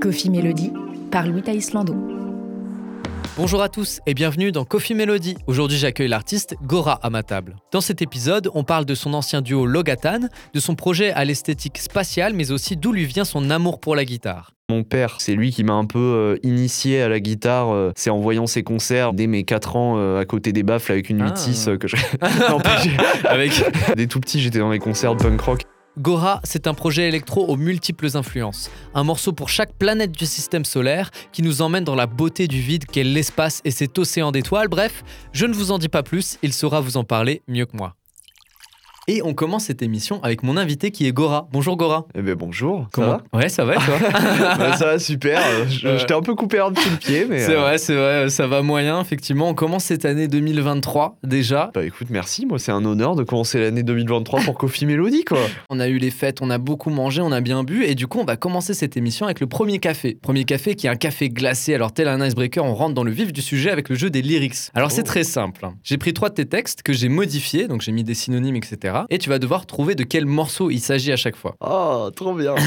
Coffee Melody par Louis Islando. Bonjour à tous et bienvenue dans Coffee Melody. Aujourd'hui, j'accueille l'artiste Gora à ma table. Dans cet épisode, on parle de son ancien duo Logatan, de son projet à l'esthétique spatiale, mais aussi d'où lui vient son amour pour la guitare. Mon père, c'est lui qui m'a un peu euh, initié à la guitare. euh, c'est en voyant ses concerts dès mes 4 ans euh, à côté des baffles avec une Ah. 8-6 euh, que je. Non, Avec Dès tout petit, j'étais dans les concerts de punk rock. Gora, c'est un projet électro aux multiples influences. Un morceau pour chaque planète du système solaire qui nous emmène dans la beauté du vide qu'est l'espace et cet océan d'étoiles. Bref, je ne vous en dis pas plus, il saura vous en parler mieux que moi. Et on commence cette émission avec mon invité qui est Gora. Bonjour Gora. Eh ben bonjour. Ça Comment Ouais, ça va et toi va Ça va super. je- Euh. J'étais un peu coupé sous le pied, mais. C'est euh, vrai, c'est vrai, ça va moyen, effectivement. On commence cette année 2023 déjà. Bah écoute, merci. Moi, c'est un honneur de commencer l'année 2023 pour Coffee Melody, quoi. On a eu les fêtes, on a beaucoup mangé, on a bien bu, et du coup, on va commencer cette émission avec le premier café. Premier café qui est un café glacé. Alors, tel un icebreaker, on rentre dans le vif du sujet avec le jeu des lyrics. Alors, c'est Oh. très simple. J'ai pris trois de tes textes que j'ai modifiés, donc j'ai mis des synonymes, etc. Et tu vas devoir trouver de quel morceau il s'agit à chaque fois. Oh, trop bien.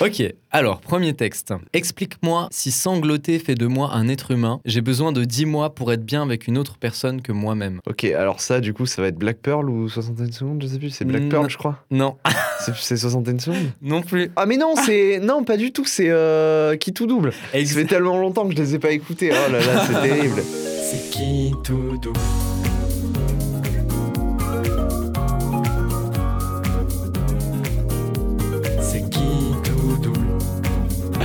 Ok, alors, premier texte. Explique-moi si sangloter fait de moi un être humain. J'ai besoin de 10 mois pour être bien avec une autre personne que moi-même. ok, alors ça, du coup, ça va être Black Pearl ou 60 secondes, je sais plus. C'est Black Non. Pearl, je crois. Non, C'est- C'est 60 secondes. non plus. Ah mais non, c'est non pas du tout, c'est euh, qui tout double. Ça fait tellement longtemps que je les ai pas écoutés. Oh là là, c'est terrible. C'est qui tout double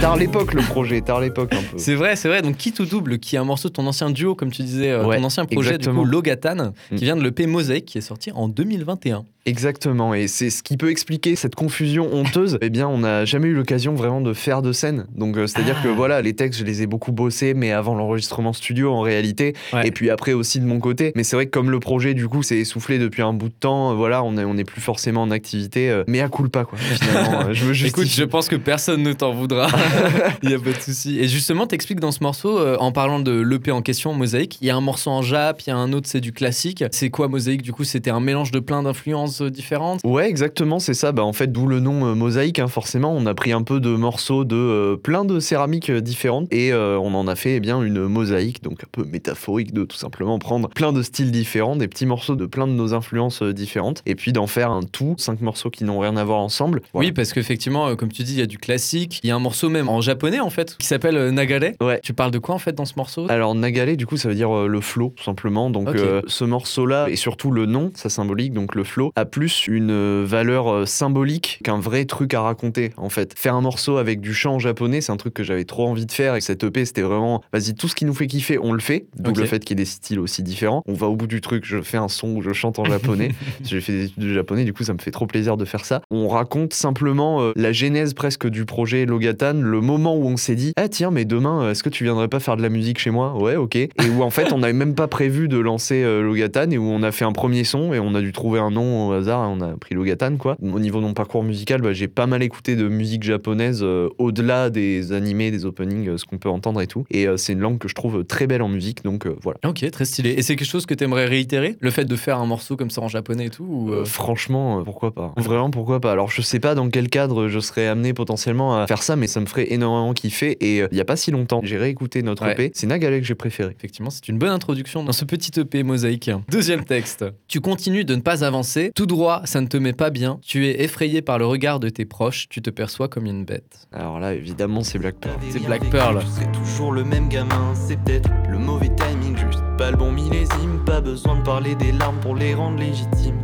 Tard l'époque le projet, tard l'époque un peu. C'est vrai, c'est vrai. Donc qui tout double, qui est un morceau de ton ancien duo, comme tu disais, euh, Ouais, ton ancien projet exactement. du coup Logatan, Mm. qui vient de l'EP Mosaïque, qui est sorti en 2021. Exactement, et c'est ce qui peut expliquer cette confusion honteuse. Eh bien, on n'a jamais eu l'occasion vraiment de faire de scène. Donc, euh, c'est-à-dire Ah. que voilà, les textes, je les ai beaucoup bossés, mais avant l'enregistrement studio en réalité, Ouais. et puis après aussi de mon côté. Mais c'est vrai que comme le projet, du coup, s'est essoufflé depuis un bout de temps, euh, voilà, on n'est on est plus forcément en activité, euh, mais à coup pas, quoi. Finalement, je Écoute, je pense que personne ne t'en voudra. Il n'y a pas de souci. Et justement, t'expliques dans ce morceau, en parlant de l'EP en question, Mosaïque, il y a un morceau en jap, il y a un autre, c'est du classique. C'est quoi Mosaïque? Du coup, c'était un mélange de plein d'influences différentes Ouais, exactement, c'est ça. Bah, en fait, d'où le nom euh, mosaïque, hein, forcément. On a pris un peu de morceaux de euh, plein de céramiques euh, différentes et on en a fait eh bien une mosaïque, donc un peu métaphorique de tout simplement prendre plein de styles différents, des petits morceaux de plein de nos influences différentes et puis d'en faire un tout, cinq morceaux qui n'ont rien à voir ensemble. Voilà. Oui, parce qu'effectivement, comme tu dis, il y a du classique. Il y a un morceau même en japonais, en fait, qui s'appelle Nagare. Ouais. Tu parles de quoi, en fait, dans ce morceau? Alors Nagale, du coup, ça veut dire euh, le flow, tout simplement. Donc euh, ce morceau-là, et surtout le nom, ça symbolique, donc le flow, a plus une euh, valeur euh, symbolique qu'un vrai truc à raconter, en fait. Faire un morceau avec du chant en japonais, c'est un truc que j'avais trop envie de faire, et cette EP, c'était vraiment, vas-y, tout ce qui nous fait kiffer, on le fait. Donc Ok. le fait qu'il y ait des styles aussi différents. On va au bout du truc, je fais un son où je chante en japonais. J'ai fait des études de japonais, du coup, ça me fait trop plaisir de faire ça. On raconte simplement euh, la genèse presque du projet Logatan, le moment où on s'est dit, ah tiens, mais demain, est-ce que tu viendrais pas faire de la musique chez moi? Ouais, ok. Et où en fait, on n'avait même pas prévu de lancer euh, Logatan et où on a fait un premier son et on a dû trouver un nom au hasard et on a pris Logatan, quoi. Au niveau de mon parcours musical, bah, j'ai pas mal écouté de musique japonaise euh, au-delà des animés, des openings, euh, ce qu'on peut entendre et tout. Et euh, c'est une langue que je trouve très belle en musique, donc voilà. Ok, très stylé. Et c'est quelque chose que tu aimerais réitérer? Le fait de faire un morceau comme ça en japonais et tout ou, franchement, pourquoi pas Vraiment, pourquoi pas Alors, je sais pas dans quel cadre je serais amené potentiellement à faire ça, mais ça me ferait énormément kiffer. Et il y a pas si longtemps, j'ai réécouté notre Ouais. EP. C'est Nagale que j'ai préféré. Effectivement, c'est une bonne introduction dans ce petit EP mosaïque. Deuxième texte. Tu continues de ne pas avancer. Tout droit, ça ne te met pas bien. Tu es effrayé par le regard de tes proches. Tu te perçois comme une bête. Alors là, évidemment, c'est Black Pearl. C'est Black Pearl. Je serai toujours le même gamin, c'est peut-être le mauvais timing, juste pas le bon millésime, pas besoin de parler des larmes pour les rendre légitimes.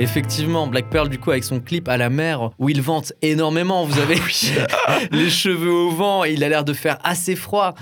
Effectivement, Black Pearl, du coup, avec son clip à la mer, où il vente énormément. Vous avez les cheveux au vent, il a l'air de faire assez froid.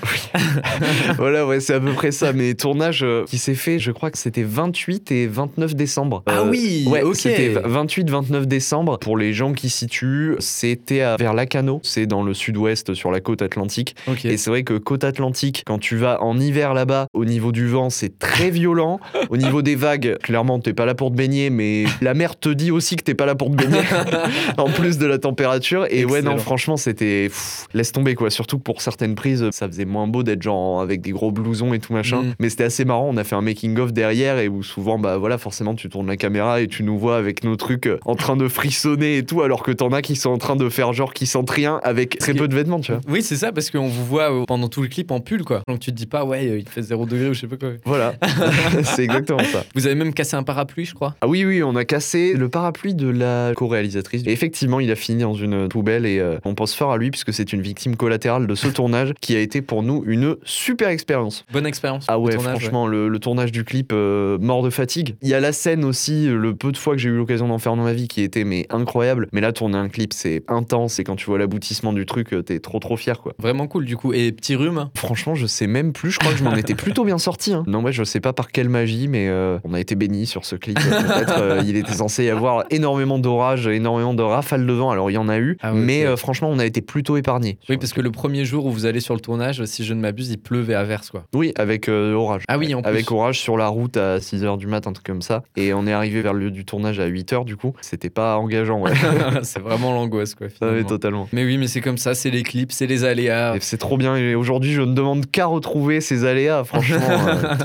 voilà, ouais, c'est à peu près ça. Mais tournage euh, qui s'est fait, je crois que c'était 28 et 29 décembre. Ah oui, ouais, ok. c'était 28-29 décembre. Pour les gens qui situent, c'était vers Lacano, c'est dans le sud-ouest, sur la côte atlantique. Et c'est vrai que côte atlantique, quand tu vas en hiver là-bas, au niveau du vent, c'est très violent. au niveau des vagues, clairement, t'es pas là pour te baigner, mais La mer te dit aussi que t'es pas là pour te baigner, en plus de la température. Et ouais, non, franchement, c'était. Laisse tomber, quoi. Surtout que pour certaines prises, ça faisait moins beau d'être genre avec des gros blousons et tout machin. Mm. Mais c'était assez marrant. On a fait un making-of derrière et où souvent, bah voilà, forcément, tu tournes la caméra et tu nous vois avec nos trucs euh, en train de frissonner et tout, alors que t'en as qui sont en train de faire genre qui sentent rien avec très peu de vêtements, tu vois. Oui, c'est ça, parce qu'on vous voit euh, pendant tout le clip en pull, quoi. Donc tu te dis pas, ouais, euh, il fait 0 degré ou je sais pas quoi. Voilà, c'est exactement ça. Vous avez même cassé un parapluie, je crois. Ah oui, oui, on a cassé le parapluie de la co-réalisatrice. Et effectivement, il a fini dans une poubelle et euh, on pense fort à lui puisque c'est une victime collatérale de ce tournage qui a été pour nous une super expérience. Bonne expérience. Ah le ouais, tournage, franchement, Le, le tournage du clip, euh, mort de fatigue. Il y a la scène aussi, le peu de fois que j'ai eu l'occasion d'en faire dans ma vie, qui était mais incroyable. Mais là, tourner un clip, c'est intense et quand tu vois l'aboutissement du truc, euh, t'es trop trop fier quoi. Vraiment cool, du coup. Et petit rhume. Franchement, je sais même plus. Je crois que je m'en étais plutôt bien sorti. hein. Non, ouais, je sais pas par quelle magie, mais euh, on a été bénis sur ce clip. Peut-être euh, il était censé y avoir énormément d'orages, énormément de rafales de vent. Alors il y en a eu, Ah mais euh, franchement, on a été plutôt épargnés. Oui, parce que le premier jour où vous allez sur le tournage, si je ne m'abuse, il pleuvait à verse, quoi. Oui, avec euh, orage. Ah oui, en plus. Avec orage sur la route à 6h du matin, un truc comme ça. Et on est arrivé vers le lieu du tournage à 8h, du coup. C'était pas engageant, ouais. c'est vraiment l'angoisse, quoi, Ah oui, totalement. Mais oui, mais c'est comme ça, c'est les clips, c'est les aléas. C'est trop bien. Et aujourd'hui, je ne demande qu'à retrouver ces aléas. Franchement,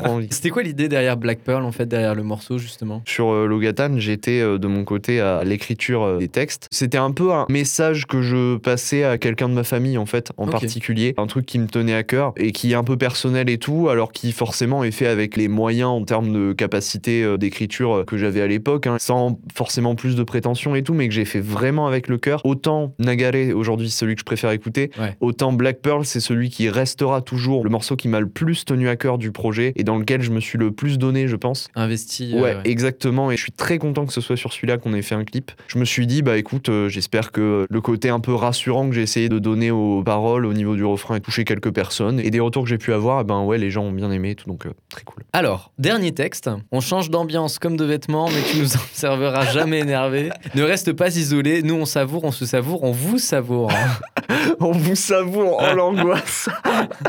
euh. C'était quoi l'idée derrière Black Pearl, en fait, derrière le morceau, justement? Sur Logatan, j'étais euh, de mon côté à l'écriture euh, des textes. C'était un peu un message que je passais à quelqu'un de ma famille, en fait, en particulier. Un truc qui me tenait à cœur et qui est un peu personnel et tout, alors qui forcément est fait avec les moyens en termes de capacité euh, d'écriture que j'avais à l'époque, hein, sans forcément plus de prétention et tout, mais que j'ai fait vraiment avec le cœur. Autant Nagare, aujourd'hui, c'est celui que je préfère écouter, Ouais. autant Black Pearl, c'est celui qui restera toujours le morceau qui m'a le plus tenu à cœur du projet et dans lequel je me suis le plus donné, je pense. Investi. Ouais, euh, exactement. Et je suis très content que ce soit sur celui-là qu'on ait fait un clip. Je me suis dit, bah écoute, euh, j'espère que le côté un peu rassurant que j'ai essayé de donner aux paroles au niveau du refrain ait touché quelques personnes. Et des retours que j'ai pu avoir, eh ben ouais, les gens ont bien aimé et tout, donc euh, très cool. Alors, dernier texte. On change d'ambiance comme de vêtements, mais tu nous observeras jamais énervé. Ne reste pas isolé. Nous, on savoure, on se savoure, on vous savoure. On vous savoure, oh l'angoisse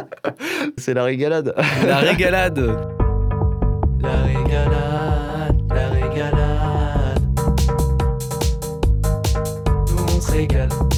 C'est la régalade La régalade. La régalade, Nous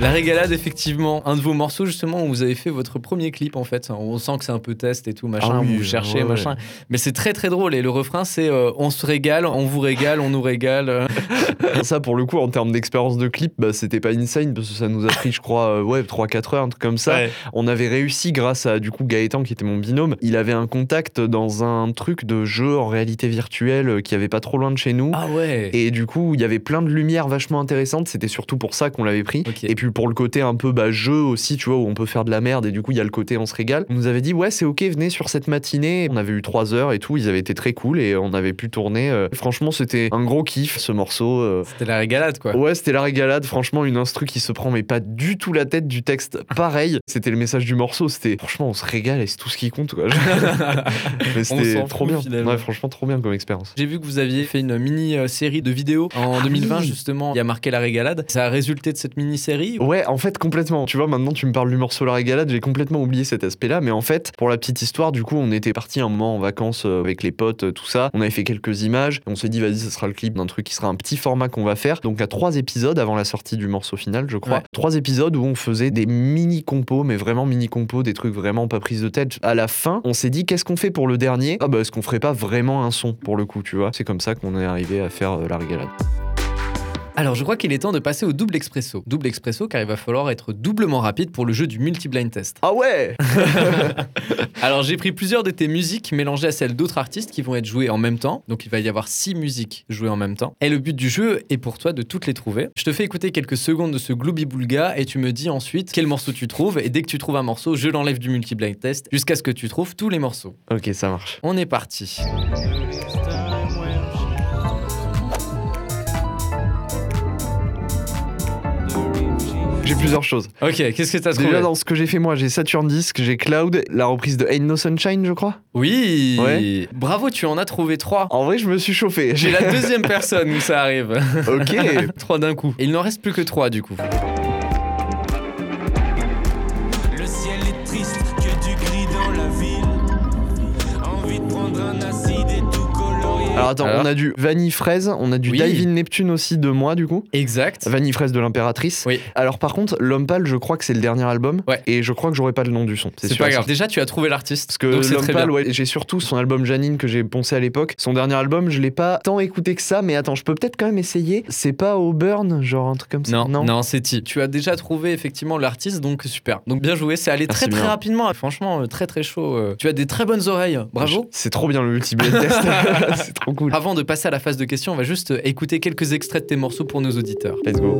La régalade, effectivement, un de vos morceaux justement où vous avez fait votre premier clip en fait. On sent que c'est un peu test et tout, machin, Ah oui, vous cherchez, ouais, ouais. machin. Mais c'est très très drôle et le refrain c'est euh, on se régale, on vous régale, on nous régale. Ça, pour le coup, en termes d'expérience de clip, bah, c'était pas insane parce que ça nous a pris, je crois, euh, ouais, 3-4 heures, un truc comme ça. Ouais. On avait réussi grâce à du coup Gaëtan qui était mon binôme. Il avait un contact dans un truc de jeu en réalité virtuelle euh, qui avait pas trop loin de chez nous. Ah ouais. Et du coup, il y avait plein de lumières vachement intéressantes. C'était surtout pour ça qu'on l'avait pris. Ok. Et puis pour le côté un peu bah, jeu aussi, tu vois, où on peut faire de la merde. Et du coup, il y a le côté on se régale. On nous avait dit, ouais, c'est ok, venez sur cette matinée. On avait eu trois heures et tout. Ils avaient été très cool et on avait pu tourner. Euh, Franchement, c'était un gros kiff ce morceau. Euh, C'était la régalade quoi. Ouais, c'était la régalade. Franchement, une instru qui se prend, mais pas du tout la tête du texte. Pareil, c'était le message du morceau. C'était franchement, on se régale et c'est tout ce qui compte. Quoi. mais c'était trop bien. finalement. Ouais, franchement, trop bien comme expérience. J'ai vu que vous aviez fait une mini-série de vidéos en 2020 Ah oui. justement. Il y a marqué la régalade. Ça a résulté de cette mini-série ou- Ouais, en fait, complètement. Tu vois, maintenant, tu me parles du morceau La Régalade, j'ai complètement oublié cet aspect-là. Mais en fait, pour la petite histoire, du coup, on était parti un moment en vacances euh, avec les potes, euh, tout ça. On avait fait quelques images. On s'est dit, vas-y, ça sera le clip d'un truc qui sera un petit format qu'on va faire. Donc, à trois épisodes avant la sortie du morceau final, je crois. Ouais. Trois épisodes où on faisait des mini-compos, mais vraiment mini-compos, des trucs vraiment pas prise de tête. À la fin, on s'est dit, qu'est-ce qu'on fait pour le dernier? Ah, bah, est-ce qu'on ferait pas vraiment un son pour le coup, tu vois? C'est comme ça qu'on est arrivé à faire euh, La Régalade. Alors je crois qu'il est temps de passer au double expresso. Double expresso car il va falloir être doublement rapide pour le jeu du multi-blind test. Ah ouais Alors j'ai pris plusieurs de tes musiques mélangées à celles d'autres artistes qui vont être jouées en même temps. Donc il va y avoir six musiques jouées en même temps. Et le but du jeu est pour toi de toutes les trouver. Je te fais écouter quelques secondes de ce Glooby Boulga et tu me dis ensuite quel morceau tu trouves. Et dès que tu trouves un morceau, je l'enlève du multi-blind test jusqu'à ce que tu trouves tous les morceaux. Ok, ça marche. On est parti. J'ai plusieurs choses. Ok, qu'est-ce que t'as trouvé Déjà dans ce que j'ai fait moi, j'ai Saturn Disc, j'ai Cloud, la reprise de Ain't No Sunshine, je crois. Oui Ouais. Bravo, tu en as trouvé trois. En vrai, je me suis chauffé. J'ai la deuxième personne où ça arrive. Ok. trois d'un coup. Et il n'en reste plus que trois du coup. Alors attends, Alors on a du Vanille Fraise, on a du Oui. Neptune aussi de moi du coup. Exact. Vanille Fraise de l'impératrice. Oui. Alors par contre, L'Homme Pâle, je crois que c'est le dernier album. Ouais. Et je crois que j'aurai pas le nom du son. C'est pas grave. Déjà, tu as trouvé l'artiste. Parce que L'Homme Pâle, ouais, j'ai surtout son album Janine que j'ai poncé à l'époque. Son dernier album, je l'ai pas tant écouté que ça, mais attends, je peux peut-être quand même essayer. C'est pas Auburn, genre un truc comme ça Non, non, c'est Ti. Tu as déjà trouvé effectivement l'artiste, donc super. Donc bien joué, c'est allé Merci très très rapidement. Franchement, euh, très très chaud. euh. Tu as des très bonnes oreilles. Bravo. C'est trop bien le test. c'est trop cool. Avant de passer à la phase de questions, on va juste écouter quelques extraits de tes morceaux pour nos auditeurs. Let's go.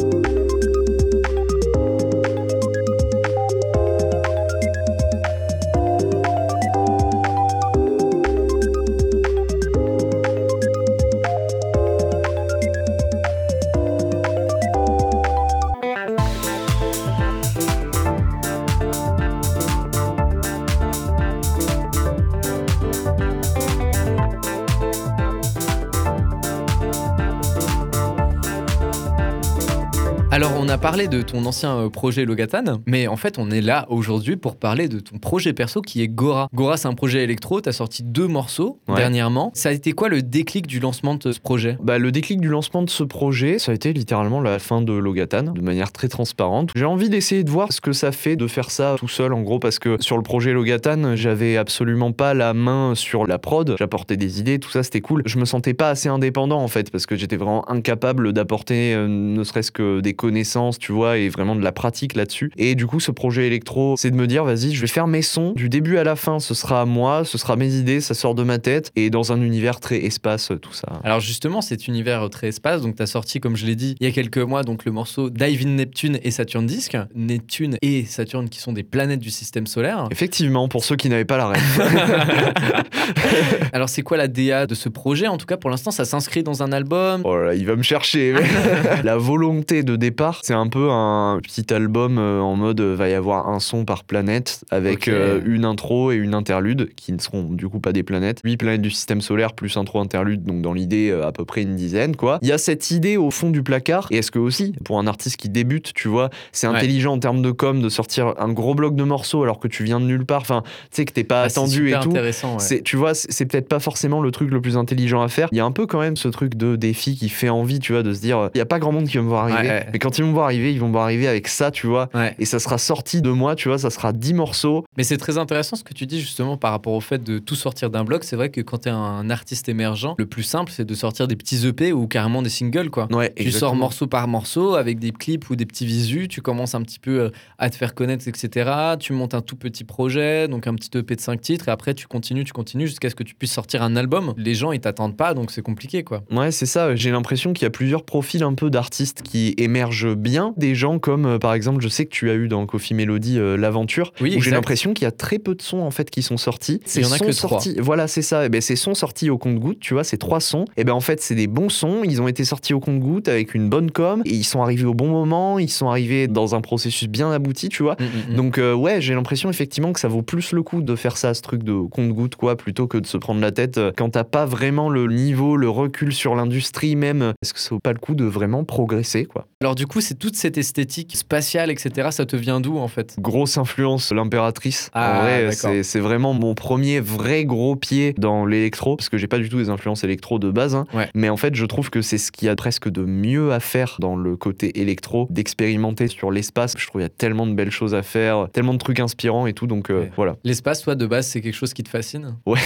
Parlé de ton ancien euh, projet Logatan, mais en fait, on est là aujourd'hui pour parler de ton projet perso qui est Gora. Gora, c'est un projet électro, tu as sorti deux morceaux Ouais. dernièrement. Ça a été quoi le déclic du lancement de ce projet? Bah, le déclic du lancement de ce projet, ça a été littéralement la fin de Logatan, de manière très transparente. J'ai envie d'essayer de voir ce que ça fait de faire ça tout seul, en gros, parce que sur le projet Logatan, j'avais absolument pas la main sur la prod. J'apportais des idées, tout ça, c'était cool. Je me sentais pas assez indépendant, en fait, parce que j'étais vraiment incapable d'apporter euh, ne serait-ce que des connaissances, tu vois, et vraiment de la pratique là-dessus. Et du coup, ce projet électro, c'est de me dire, vas-y, je vais faire mes sons. Du début à la fin, ce sera à moi, ce sera mes idées, ça sort de ma tête, et dans un univers très espace, tout ça. Alors justement, cet univers euh, très espace, donc tu as sorti, comme je l'ai dit, il y a quelques mois, donc le morceau Dive in Neptune et Saturn Disk. Neptune et Saturne qui sont des planètes du système solaire. Effectivement, pour ceux qui n'avaient pas la rêve. Alors c'est quoi la DA de ce projet? En tout cas, pour l'instant, ça s'inscrit dans un album. Oh là, il va me chercher. la volonté de départ, c'est un peu un petit album euh, en mode euh, va y avoir un son par planète avec euh, une intro et une interlude qui ne seront du coup pas des planètes. 8 planètes du système solaire plus intro interlude, donc dans l'idée à peu près une dizaine quoi. Il y a cette idée au fond du placard et est-ce que aussi pour un artiste qui débute, tu vois, c'est Ouais. intelligent en termes de com de sortir un gros bloc de morceaux alors que tu viens de nulle part, enfin tu sais que t'es pas Ah, attendu et tout. intéressant. ouais. C'est, tu vois, c'est peut-être pas forcément le truc le plus intelligent à faire. Il y a un peu quand même ce truc de défi qui fait envie, tu vois, de se dire, il y a pas grand monde qui va me voir arriver. Ouais. Mais quand ils vont me voir arriver, ils vont me voir arriver avec ça, tu vois. Ouais. Et ça sera sorti de moi, tu vois, ça sera 10 morceaux. Mais c'est très intéressant ce que tu dis justement par rapport au fait de tout sortir d'un bloc. C'est vrai que quand tu es un artiste émergent, le plus simple c'est de sortir des petits EP ou carrément des singles quoi. Ouais, Tu sors morceau par morceau avec des clips ou des petits visus, tu commences un petit peu euh, à te faire connaître, etc. Tu montes un tout petit projet, donc un petit EP de 5 titres, et après tu continues, tu continues jusqu'à ce que tu puisses sortir un album. Les gens ils t'attendent pas, donc c'est compliqué quoi. Ouais, c'est ça. J'ai l'impression qu'il y a plusieurs profils un peu d'artistes qui émergent bien. Des gens comme, euh, par exemple, je sais que tu as eu dans Coffee Melody euh, l'aventure, Oui, où j'ai l'impression qu'il y a très peu de sons en fait qui sont sortis. Il y en a que trois. sortis, voilà, c'est ça. Et ben ces sons sortis au compte-goutte, tu vois, ces trois sons. Et ben en fait, c'est des bons sons. Ils ont été sortis au compte-goutte avec une bonne com. Et ils sont arrivés au bon moment. Ils sont arrivés dans un processus bien abouti, tu vois. Mm, mm, mm. Donc euh, ouais, j'ai l'impression effectivement que ça vaut plus le coup de faire ça, ce truc de compte-goutte, quoi, plutôt que de se prendre la tête euh, quand t'as pas vraiment le niveau, le recul sur l'industrie même. Est-ce que ça vaut pas le coup de vraiment progresser, quoi? Alors du coup, c'est toute cette esthétique spatiale, etc. Ça te vient d'où en fait? Grosse influence, l'impératrice. Ah, en vrai, c'est c'est vraiment mon premier vrai gros pied dans l'électro, parce que j'ai pas du tout des influences électro de base. hein. Ouais. Mais en fait, je trouve que c'est ce qu'il y a presque de mieux à faire dans le côté électro, d'expérimenter sur l'espace. Je trouve qu'il y a tellement de belles choses à faire, tellement de trucs inspirants et tout. Donc euh, Ouais. voilà. L'espace, toi, de base, c'est quelque chose qui te fascine? Ouais,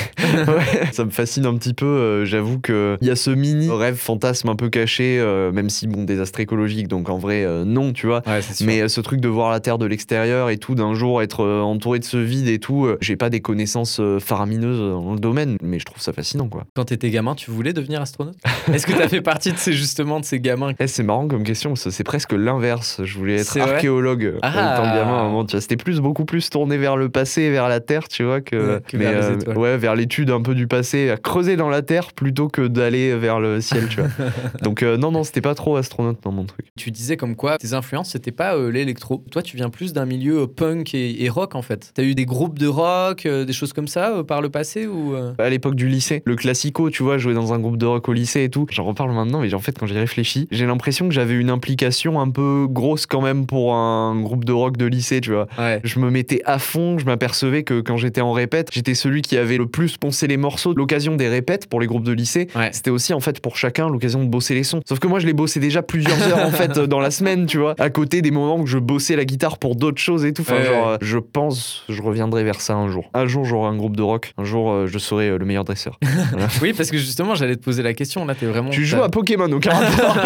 ça me fascine un petit peu. euh, J'avoue qu'il y a ce mini rêve fantasme un peu caché, euh, même si, bon, désastre écologique, donc en vrai, non, tu vois. Ouais. Mais euh, ce truc de voir la Terre de l'extérieur et tout, d'un jour être euh, entouré de ce vide et tout, euh, j'ai pas des connaissances euh, faramineuses dans le domaine, mais je trouve ça fascinant, quoi. Quand t'étais gamin, tu voulais devenir astronaute? Est-ce que t'as fait partie de ces justement de ces gamins? Eh, c'est marrant comme question, c'est presque l'inverse. Je voulais être archéologue euh, Ah. étant gamin à un moment. C'était plus, beaucoup plus tourné vers le passé, vers la Terre, tu vois, que, Ouais, que vers euh, ouais, vers l'étude un peu du passé, à creuser dans la Terre plutôt que d'aller vers le ciel, tu vois. Donc euh, non, non, c'était pas trop astronaute dans mon truc. Tu disais comme quoi tes influences, c'était pas euh, l'électro. Toi, tu viens plus d'un milieu euh, punk et, et rock en fait. T'as eu des groupes de rock, euh, des choses comme ça euh, par le passé ou euh À l'époque du lycée, le classico, tu vois, jouer dans un groupe de rock au lycée et tout. J'en reparle maintenant, mais en fait, quand j'y réfléchis, j'ai l'impression que j'avais une implication un peu grosse quand même pour un groupe de rock de lycée, tu vois. Ouais. Je me mettais à fond, je m'apercevais que quand j'étais en répète, j'étais celui qui avait le plus poncé les morceaux. L'occasion des répètes pour les groupes de lycée, Ouais. c'était aussi en fait pour chacun l'occasion de bosser les sons. Sauf que moi, je les bossais déjà plusieurs heures en fait dans la semaine, tu vois, à côté des moments où je bossais la guitare pour d'autres choses et tout. Enfin, Ouais. genre, euh, je pense, je reviendrai vers ça un jour. Un jour, j'aurai un groupe de rock. Un jour, euh, je serai euh, le meilleur dresseur. Oui, parce que justement, j'allais te poser la question. Là, t'es vraiment. tu joues à Pokémon, aucun rapport.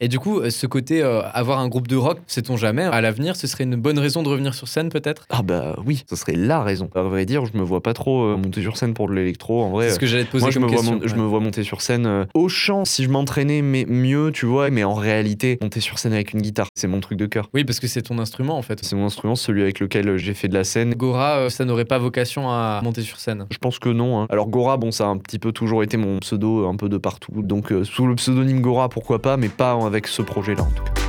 Et du coup, ce côté euh, avoir un groupe de rock, sait-on jamais, à l'avenir, ce serait une bonne raison de revenir sur scène peut-être? Ah bah oui, ce serait la raison. À vrai dire, je me vois pas trop euh, monter sur scène pour de l'électro. En vrai, C'est ce que j'allais te poser Moi, je me, vois question. mon- je me vois monter sur scène euh, au chant si je m'entraînais mais mieux, tu vois. Mais en réalité, monter sur scène avec une guitare, c'est mon truc de cœur. Oui, parce que c'est ton instrument en fait. C'est mon instrument, celui avec lequel euh, j'ai fait de la scène. Gora, euh, ça n'aurait pas vocation à monter sur scène. Je pense que non. hein. Alors Gora, bon, ça a un petit peu toujours été mon pseudo euh, un peu de partout. Donc euh, sous le pseudonyme Gora, pourquoi pas, mais pas avec ce projet-là en tout cas.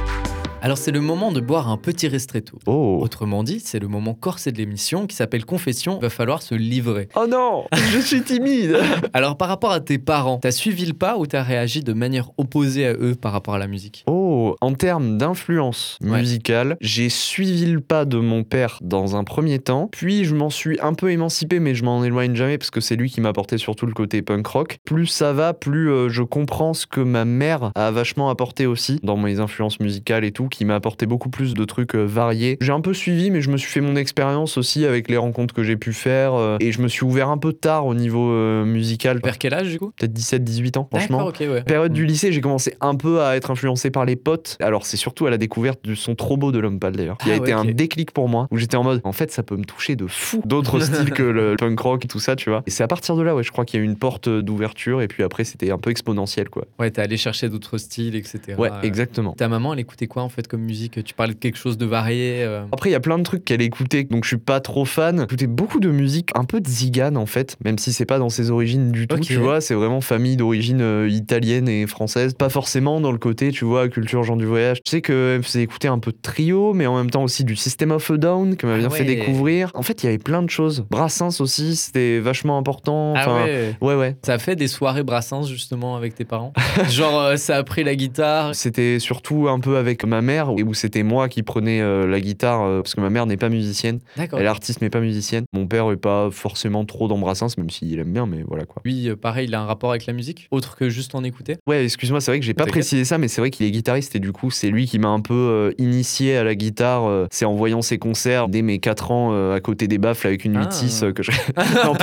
Alors c'est le moment de boire un petit restretto. Oh. Autrement dit, c'est le moment corsé de l'émission qui s'appelle Confession. Il va falloir se livrer. Oh non, je suis timide. Alors par rapport à tes parents, t'as suivi le pas ou t'as réagi de manière opposée à eux par rapport à la musique? Oh, en termes d'influence Ouais. musicale, j'ai suivi le pas de mon père dans un premier temps, puis je m'en suis un peu émancipé, mais je m'en éloigne jamais parce que c'est lui qui m'a apporté surtout le côté punk rock. Plus ça va, plus euh, je comprends ce que ma mère a vachement apporté aussi dans mes influences musicales et tout, qui m'a apporté beaucoup plus de trucs euh, variés. J'ai un peu suivi, mais je me suis fait mon expérience aussi avec les rencontres que j'ai pu faire, euh, et je me suis ouvert un peu tard au niveau euh, musical, Vers quel âge du coup? Peut-être 17-18 ans, franchement. Ouais. Période du lycée, j'ai commencé un peu à être influencé par les potes. Alors, c'est surtout à la découverte du son trop beau de l'homme pâle d'ailleurs, qui a Ah été un déclic pour moi, où j'étais en mode, en fait, ça peut me toucher de fou. D'autres styles que le punk rock et tout ça, tu vois. Et c'est à partir de là, ouais, je crois qu'il y a eu une porte d'ouverture, et puis après, c'était un peu exponentiel, quoi. Ouais, t'es allé chercher d'autres styles, etc. Ouais, exactement. Ta maman, elle écoutait quoi en fait? Comme musique Tu parlais de quelque chose de varié euh, Après, il y a plein de trucs qu'elle écoutait, donc je suis pas trop fan. J'écoutais beaucoup de musique, un peu de zigane en fait, même si c'est pas dans ses origines du tout, tu vois. C'est vraiment famille d'origine euh, italienne et française. Pas forcément dans le côté, tu vois, culture gens du voyage. Je sais qu'elle me faisait écouter un peu de trio, mais en même temps aussi du System of a Down, que m'a Ah bien fait découvrir. En fait, il y avait plein de choses. Brassens aussi, c'était vachement important. Ah ouais ouais, ouais. Ça a fait des soirées Brassens justement avec tes parents Genre, euh, ça a pris la guitare. C'était surtout un peu avec ma mère, où c'était moi qui prenais euh, la guitare, euh, parce que ma mère n'est pas musicienne. Elle est artiste mais pas musicienne. Mon père est pas forcément trop dans Brassens, même s'il aime bien, mais voilà quoi. Lui, euh, pareil, il a un rapport avec la musique, autre que juste en écouter. Ouais, excuse-moi, c'est vrai que j'ai pas précisé ça, mais c'est vrai qu'il est guitariste et du coup, c'est lui qui m'a un peu initié à la guitare. c'est en voyant ses concerts dès mes 4 ans à côté des baffles avec une Ah. 8-6 euh, que je. Non,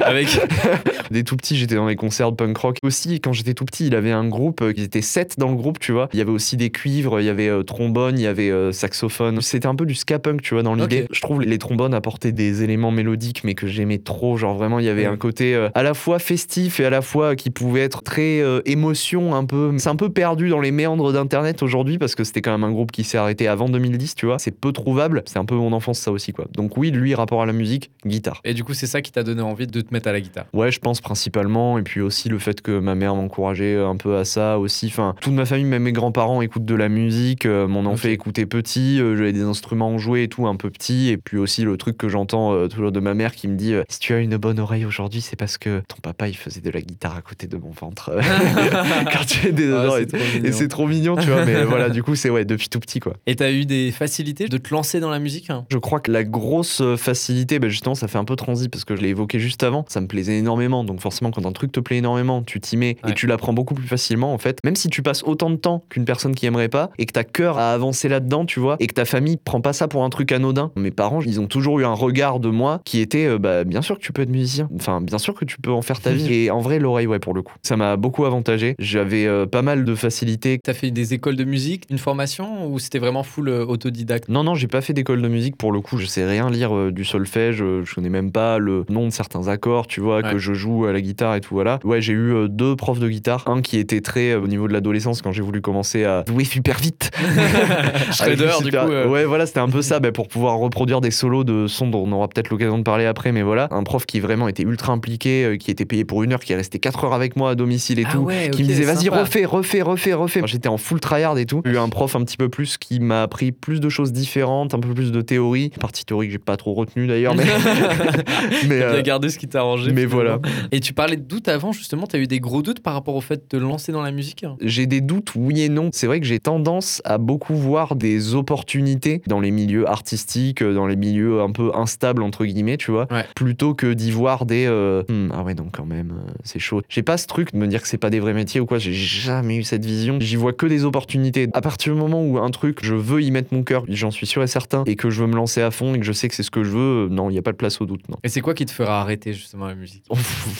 avec. Dès tout petit, j'étais dans les concerts de punk rock. Aussi, quand j'étais tout petit, il avait un groupe, ils étaient 7 dans le groupe, tu vois. Il y avait aussi des cuivres, il y avait euh, trombone, il y avait euh, saxophone. C'était un peu du ska punk, tu vois, dans l'idée. Je trouve les trombones apportaient des éléments mélodiques, mais que j'aimais trop. Genre vraiment, il y avait un côté euh, à la fois festif et à la fois qui pouvait être très émotion, un peu. C'est un peu perdu dans les méandres d'internet aujourd'hui parce que c'était quand même un groupe qui s'est arrêté avant 2010, tu vois. C'est peu trouvable. C'est un peu mon enfance, ça aussi, quoi. Donc oui, lui, rapport à la musique, guitare. Et du coup, c'est ça qui t'a donné envie de te mettre à la guitare? Ouais, je pense principalement. Et puis aussi le fait que ma mère m'encourageait un peu à ça aussi. Enfin, toute ma famille, même mes grands-parents écoutent de la musique. Euh, m'en ont Ok. fait écouter petit. euh, J'avais des instruments joués et tout un peu petit. Et puis aussi le truc que j'entends euh, toujours de ma mère qui me dit Si tu as une bonne oreille aujourd'hui, c'est parce que ton papa il faisait de la guitare à côté de mon ventre. Quand tu es des Ah, et, c'est trop mignon, tu vois. Mais voilà, du coup, c'est ouais, depuis tout petit quoi. Et t'as eu des facilités de te lancer dans la musique hein? Je crois que la grosse facilité, bah justement, ça fait un peu transi parce que je l'ai évoqué juste avant. Ça me plaisait énormément. Donc, forcément, quand un truc te plaît énormément, tu t'y mets Ouais. et tu l'apprends beaucoup plus facilement, en fait. Même si tu passes autant de temps qu'une personne qui aimerait pas et que t'as cœur à avancer là-dedans, tu vois, et que ta famille prend pas ça pour un truc anodin. Mes parents, ils ont toujours eu un regard de moi qui était, euh, bah, bien sûr que tu peux être musicien. Enfin, bien sûr que tu peux en faire ta vie. et en vrai, l'oreille, ouais, pour le coup. Ça m'a beaucoup avantagé. J'avais euh, pas mal de facilité. T'as fait des écoles de musique, une formation ou c'était vraiment full euh, autodidacte? Non, non, j'ai pas fait d'école de musique pour le coup. Je sais rien lire euh, du solfège. Je connais même pas le nom de certains accords, tu vois, Ouais. que je joue à la guitare et tout. Voilà. Ouais, j'ai eu deux profs de guitare. Un qui était très au niveau de l'adolescence quand j'ai voulu commencer à jouer super vite. Shredder, du super- coup. euh, Ouais, voilà, c'était un peu ça, bah, pour pouvoir reproduire des solos de sons dont on aura peut-être l'occasion de parler après, mais voilà. Un prof qui vraiment était ultra impliqué, euh, qui était payé pour une heure, qui est resté 4 heures avec moi à domicile et Ah tout. ouais, qui me disait vas-y refais refais refais refais j'étais en full tryhard et tout j'ai eu un prof un petit peu plus qui m'a appris plus de choses différentes un peu plus de théorie partie théorie que j'ai pas trop retenue d'ailleurs mais mais, euh, bien gardé ce qui t'a arrangé. mais finalement. voilà Et tu parlais de doute avant, justement, t'as eu des gros doutes par rapport au fait de te lancer dans la musique? J'ai des doutes oui et non c'est vrai que j'ai tendance à beaucoup voir des opportunités dans les milieux artistiques dans les milieux un peu instables entre guillemets tu vois Ouais. plutôt que d'y voir des euh, Hmm, ah ouais donc quand même euh, c'est chaud. J'ai pas ce truc de me dire que c'est pas des vrais métiers ou quoi j'ai jamais eu cette vision. J'y vois que des opportunités. À partir du moment où un truc je veux y mettre mon cœur j'en suis sûr et certain et que je veux me lancer à fond et que je sais que c'est ce que je veux euh, non il y a pas de place au doute non. Et c'est quoi qui te fera arrêter, justement, la musique?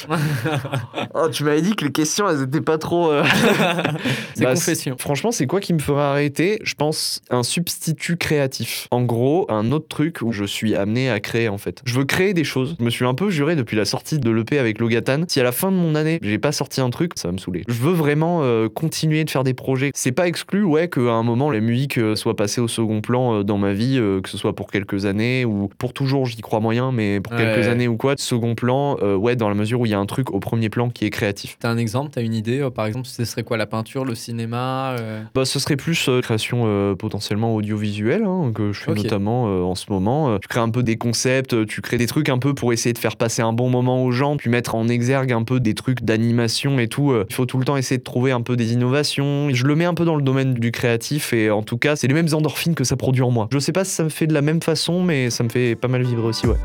Oh, tu m'avais dit que les questions elles étaient pas trop euh, C'est Bah, confession. Franchement, c'est quoi qui me ferait arrêter? Je pense un substitut créatif. En gros, un autre truc où je suis amené à créer en fait. Je veux créer des choses. Je me suis un peu juré depuis la sortie de l'EP avec Logatan. Si à la fin de mon année, j'ai pas sorti un truc, ça va me saouler. Je veux vraiment euh, continuer de faire des projets. C'est pas exclu, ouais, qu'à un moment la musique euh, soit passée au second plan euh, dans ma vie, euh, que ce soit pour quelques années ou pour toujours, j'y crois moyen, mais pour Ouais. quelques années ou quoi. Second plan, euh, ouais, dans la mesure où il y a un truc au premier plan qui est créatif. T'as un exemple, t'as une idée Par exemple, ce serait quoi La peinture, le cinéma Bah, ce serait plus création euh, potentiellement audiovisuelle hein, que je fais notamment euh, en ce moment. Euh, tu crées un peu des concepts, tu crées des trucs un peu pour essayer de faire passer un bon moment aux gens, puis mettre en exergue un peu des trucs d'animation et tout. Il faut tout le temps essayer de trouver un peu des innovations. Je le mets un peu dans le domaine du créatif et en tout cas, c'est les mêmes endorphines que ça produit en moi. Je sais pas si ça me fait de la même façon, mais ça me fait pas mal vibrer aussi, ouais.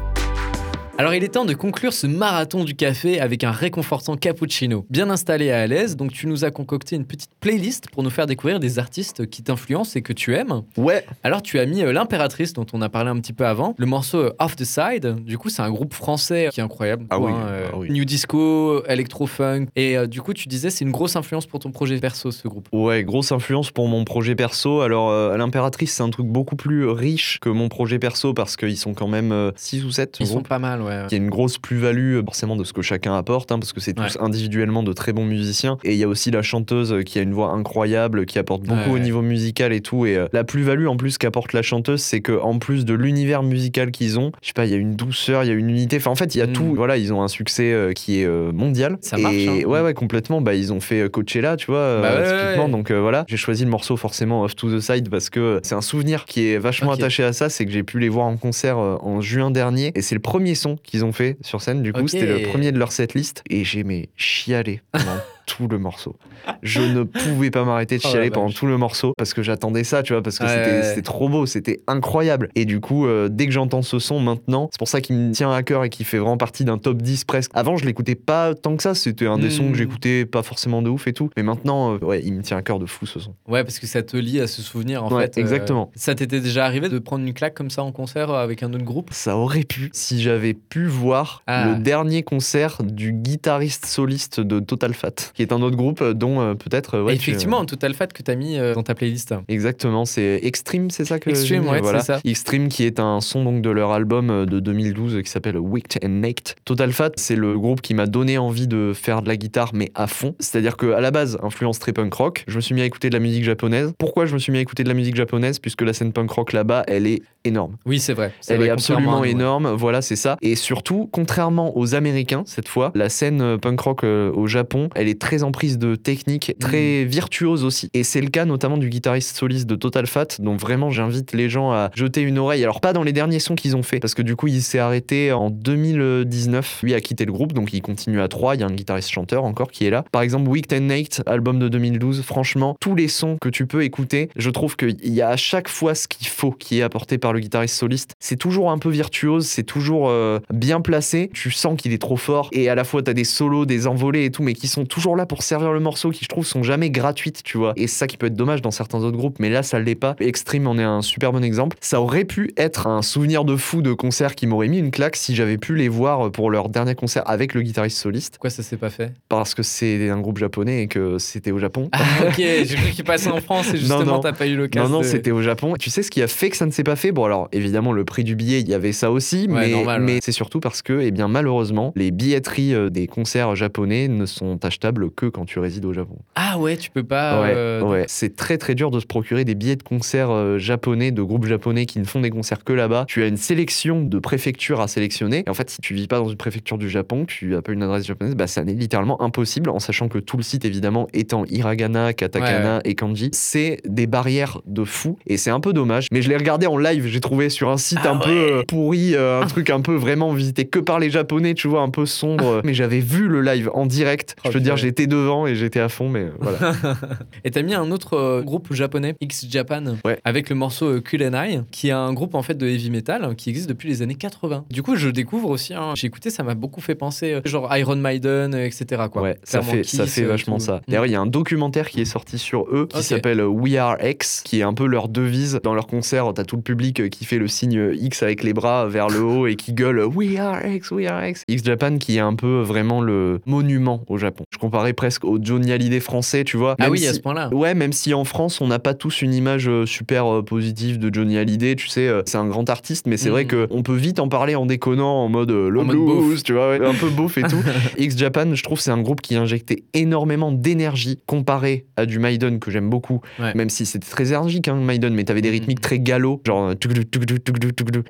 Alors il est temps de conclure ce marathon du café avec un réconfortant cappuccino. Bien installé et à l'aise, donc tu nous as concocté une petite playlist pour nous faire découvrir des artistes qui t'influencent et que tu aimes. Ouais, Alors tu as mis euh, l'impératrice dont on a parlé un petit peu avant, le morceau euh, Off the Side. Du coup c'est un groupe français qui est incroyable. Ah quoi, oui, hein, euh, ah oui. New disco, electro funk. Et euh, du coup tu disais c'est une grosse influence pour ton projet perso ce groupe. Ouais, grosse influence pour mon projet perso. Alors, euh, l'impératrice, c'est un truc beaucoup plus riche que mon projet perso parce qu'ils sont quand même 6 ou 7 Ils sont pas mal ouais. Y a une grosse plus-value euh, forcément de ce que chacun apporte, hein, parce que c'est tous individuellement de très bons musiciens. Et il y a aussi la chanteuse euh, qui a une voix incroyable, qui apporte beaucoup Ouais, au niveau musical et tout. Et euh, la plus-value en plus qu'apporte la chanteuse, c'est que en plus de l'univers musical qu'ils ont, je sais pas, il y a une douceur, il y a une unité. Enfin, en fait, il y a Mm. tout. Voilà, ils ont un succès euh, qui est euh, mondial. Ça et marche, hein. ouais, ouais, complètement. Bah, ils ont fait Coachella, tu vois, Bah typiquement. Donc voilà, j'ai choisi le morceau forcément Off to the Side parce que c'est un souvenir qui est vachement attaché à ça. C'est que j'ai pu les voir en concert en juin dernier et c'est le premier son qu'ils ont fait sur scène. Du coup, c'était le premier de leur setlist. Et j'ai mais chialé pendant tout le morceau. Je ne pouvais pas m'arrêter de Oh chialer pendant tout le morceau parce que j'attendais ça, tu vois, parce que Ouais, c'était trop beau, c'était incroyable. Et du coup, euh, dès que j'entends ce son maintenant, c'est pour ça qu'il me tient à cœur et qu'il fait vraiment partie d'un top 10 presque. Avant, je l'écoutais pas tant que ça, c'était un des sons que j'écoutais pas forcément de ouf et tout. Mais maintenant, euh, ouais, il me tient à cœur de fou ce son. Ouais parce que ça te lie à ce souvenir en Ouais, fait. euh, exactement. ça t'était déjà arrivé de prendre une claque comme ça en concert avec un autre groupe? Ça aurait pu si j'avais pu voir Ah. le dernier concert du guitariste soliste de Total Fat, qui est un autre groupe euh, dont euh, peut-être. euh, ouais, tu- Effectivement, Total Fat que t'as mis euh, dans ta playlist. Exactement, c'est Extreme, c'est ça que Extreme, mis, ouais, voilà. c'est ça. Extreme qui est un son donc de leur album de 2012 qui s'appelle Wicked and Naked. Total Fat, c'est le groupe qui m'a donné envie de faire de la guitare mais à fond. C'est-à-dire que à la base, influence très punk rock, je me suis mis à écouter de la musique japonaise. Pourquoi je me suis mis à écouter de la musique japonaise? Puisque la scène punk rock là-bas, elle est énorme. Oui, c'est vrai. Elle vrai, est absolument ouais. énorme, voilà, c'est ça. Et surtout, contrairement aux Américains, cette fois, la scène punk rock euh, au Japon, elle est très en prise de technique, Mm. très virtuose aussi. Et c'est le cas notamment du guitariste soliste de Total Fat, dont vraiment j'invite les gens à jeter une oreille. Alors, pas dans les derniers sons qu'ils ont fait, parce que du coup, il s'est arrêté en 2019. Lui a quitté le groupe, donc il continue à 3. Il y a un guitariste chanteur encore qui est là. Par exemple, Wicked and Naked, album de 2012, franchement, tous les sons que tu peux écouter, je trouve qu'il y a à chaque fois ce qu'il faut qui est apporté par le guitariste soliste. C'est toujours un peu virtuose, c'est toujours euh, bien placé. Tu sens qu'il est trop fort et à la fois t'as des solos, des envolées et tout, mais qui sont toujours là pour servir le morceau, qui je trouve sont jamais gratuites, tu vois. Et c'est ça qui peut être dommage dans certains autres groupes, mais là ça l'est pas. Extreme en est un super bon exemple. Ça aurait pu être un souvenir de fou de concert qui m'aurait mis une claque si j'avais pu les voir pour leur dernier concert avec le guitariste soliste, Pourquoi ça s'est pas fait? Parce que c'est un groupe japonais et que c'était au Japon. Ah, ok, j'ai cru qu'il passait en France et justement, non. t'as pas eu l'occasion. Non, non, de- c'était au Japon. Tu sais ce qui a fait que ça ne s'est pas fait? Bon, alors évidemment, le prix du billet, il y avait ça aussi, Ouais, mais, normal, mais c'est surtout parce que, eh bien, malheureusement, les billetteries euh, des concerts japonais ne sont achetables que quand tu résides au Japon. Ah ouais, tu peux pas. ouais, euh, ouais. c'est très très dur de se procurer des billets de concerts euh, japonais, de groupes japonais qui ne font des concerts que là-bas. Tu as une sélection de préfectures à sélectionner. Et en fait, si tu vis pas dans une préfecture du Japon, tu n'as pas une adresse japonaise, bah, ça n'est littéralement impossible, en sachant que tout le site, évidemment, étant hiragana, katakana et kanji, c'est des barrières de fou. Et c'est un peu dommage. Mais je l'ai regardé en live, j'ai trouvé sur un site Ah un peu euh, pourri, euh, un truc un peu vraiment visité que par les japonais, tu vois, un peu sombre. mais j'avais vu le live en direct. Oh, je peux te dire, purée. J'étais devant et j'étais à fond, mais voilà. Et t'as mis un autre euh, groupe japonais, X Japan, Ouais. avec le morceau euh, Kurenai, qui est un groupe en fait de heavy metal euh, qui existe depuis les années 80. Du coup, je découvre aussi. hein, J'ai écouté, ça m'a beaucoup fait penser, euh, genre Iron Maiden, euh, etc. Quoi. Ouais, ça fait, ça fait euh, vachement tout. ça. Mm. D'ailleurs, il y a un documentaire qui est sorti sur eux qui s'appelle euh, We Are X, qui est un peu leur devise dans leur concert. T'as tout le public euh, qui fait le signe X avec les bras vers le haut et qui gueule We Are X, We Are X. X Japan qui est un peu vraiment le monument au Japon. Je presque au Johnny Hallyday français, tu vois. Ah oui, à ce point-là. Ouais, même si en France, on n'a pas tous une image euh, super euh, positive de Johnny Hallyday, tu sais, euh, c'est un grand artiste, mais c'est Mm. vrai qu'on peut vite en parler en déconnant, en mode le En blues, tu vois, ouais, un peu beauf et tout. X Japan, je trouve, c'est un groupe qui injectait énormément d'énergie comparé à du Maiden que j'aime beaucoup, Ouais. même si c'était très énergique, hein, Maiden, mais t'avais des Mm. rythmiques très gallo, genre.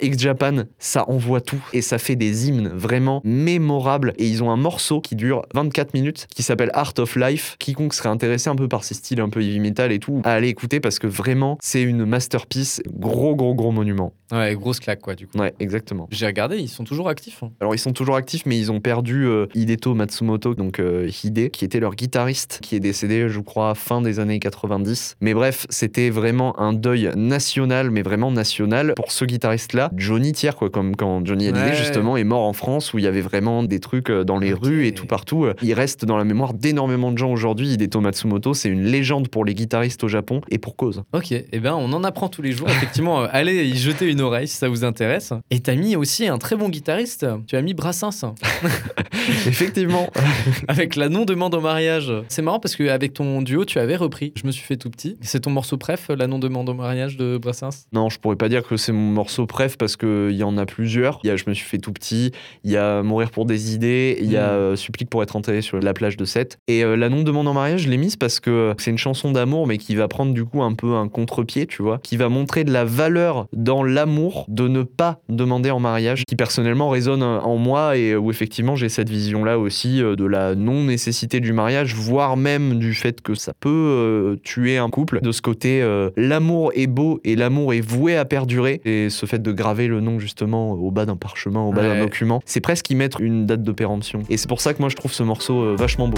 X Japan, ça envoie tout et ça fait des hymnes vraiment mémorables. Et ils ont un morceau qui dure 24 minutes qui s'appelle Art of Life. Quiconque serait intéressé un peu par ces styles un peu heavy metal et tout, à aller écouter parce que vraiment, c'est une masterpiece, gros, gros, gros monument. Ouais, grosse claque, quoi, du coup. Ouais, exactement. J'ai regardé, ils sont toujours actifs. hein. Alors ils sont toujours actifs, mais ils ont perdu euh, Hideto Matsumoto, donc euh, Hide, qui était leur guitariste, qui est décédé, je crois, fin des années 90. Mais bref, c'était vraiment un deuil national, mais vraiment national pour ce guitariste-là. Johnny Tier, quoi, comme quand Johnny Hallyday Ouais. justement est mort en France, où il y avait vraiment des trucs euh, dans les rues et tout partout. Euh, Il reste dans la mémoire d'énormément de gens aujourd'hui. Hideto Matsumoto, c'est une légende pour les guitaristes au Japon, et pour cause. Ok, eh ben on en apprend tous les jours. Effectivement, allez y jeter une oreille si ça vous intéresse. Et t'as mis aussi un très bon guitariste. Tu as mis Brassens Effectivement. avec la non-demande en mariage. C'est marrant parce qu'avec ton duo, tu avais repris. Je me suis fait tout petit. C'est ton morceau préf, la non-demande en mariage de Brassens? Non, je pourrais pas dire que c'est mon morceau préf parce qu'il y en a plusieurs. Il y a Je me suis fait tout petit, il y a Mourir pour des idées, il y a Mm. euh, Supplique pour être enterré sur la plage de Et euh, La non-demande en mariage, je l'ai mise parce que c'est une chanson d'amour, mais qui va prendre du coup un peu un contre-pied, tu vois, qui va montrer de la valeur dans l'amour de ne pas demander en mariage, qui personnellement résonne euh, en moi et où effectivement j'ai cette vision-là aussi euh, de la non-nécessité du mariage, voire même du fait que ça peut euh, tuer un couple. De ce côté, euh, l'amour est beau et l'amour est voué à perdurer. Et ce fait de graver le nom justement au bas d'un parchemin, au bas Ouais. d'un document, c'est presque y mettre une date de péremption. Et c'est pour ça que moi je trouve ce morceau euh, vachement beau.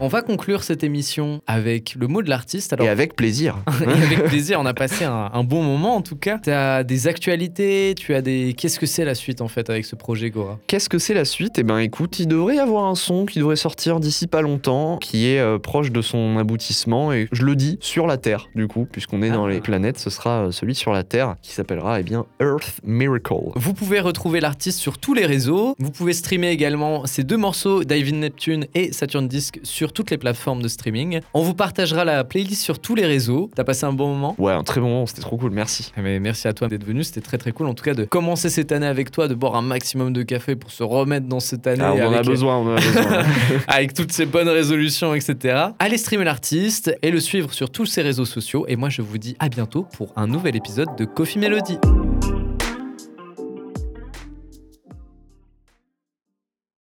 On va conclure cette émission avec le mot de l'artiste. Alors, Et avec plaisir. Et avec plaisir, on a passé un, un bon moment en tout cas. Tu as des actualités, tu as des. Qu'est-ce que c'est la suite en fait avec ce projet Gora? Qu'est-ce que c'est la suite? Eh ben écoute, il devrait y avoir un son qui devrait sortir d'ici pas longtemps, qui est euh, proche de son aboutissement, et je le dis sur la Terre, du coup, puisqu'on est dans Ah. les planètes, ce sera euh, celui sur la Terre, qui s'appellera eh bien Earth Miracle. Vous pouvez retrouver l'artiste sur tous les réseaux. Vous pouvez streamer également ces deux morceaux, Diving Neptune et Saturn Disc, sur toutes les plateformes de streaming. On vous partagera la playlist sur tous les réseaux. T'as passé un bon moment Ouais, un très bon moment, c'était trop cool, merci. Eh ben, merci à toi d'être venu, c'était très très cool en tout cas de commencer cette année avec toi, de boire un maximum de café pour se remettre dans cette année Ah, on en a besoin, on en a besoin. avec toutes ces bonnes résolutions, etc. Allez streamer l'artiste et le suivre sur tous ses réseaux sociaux et moi je vous dis à bientôt pour un nouvel épisode de Coffee Melody.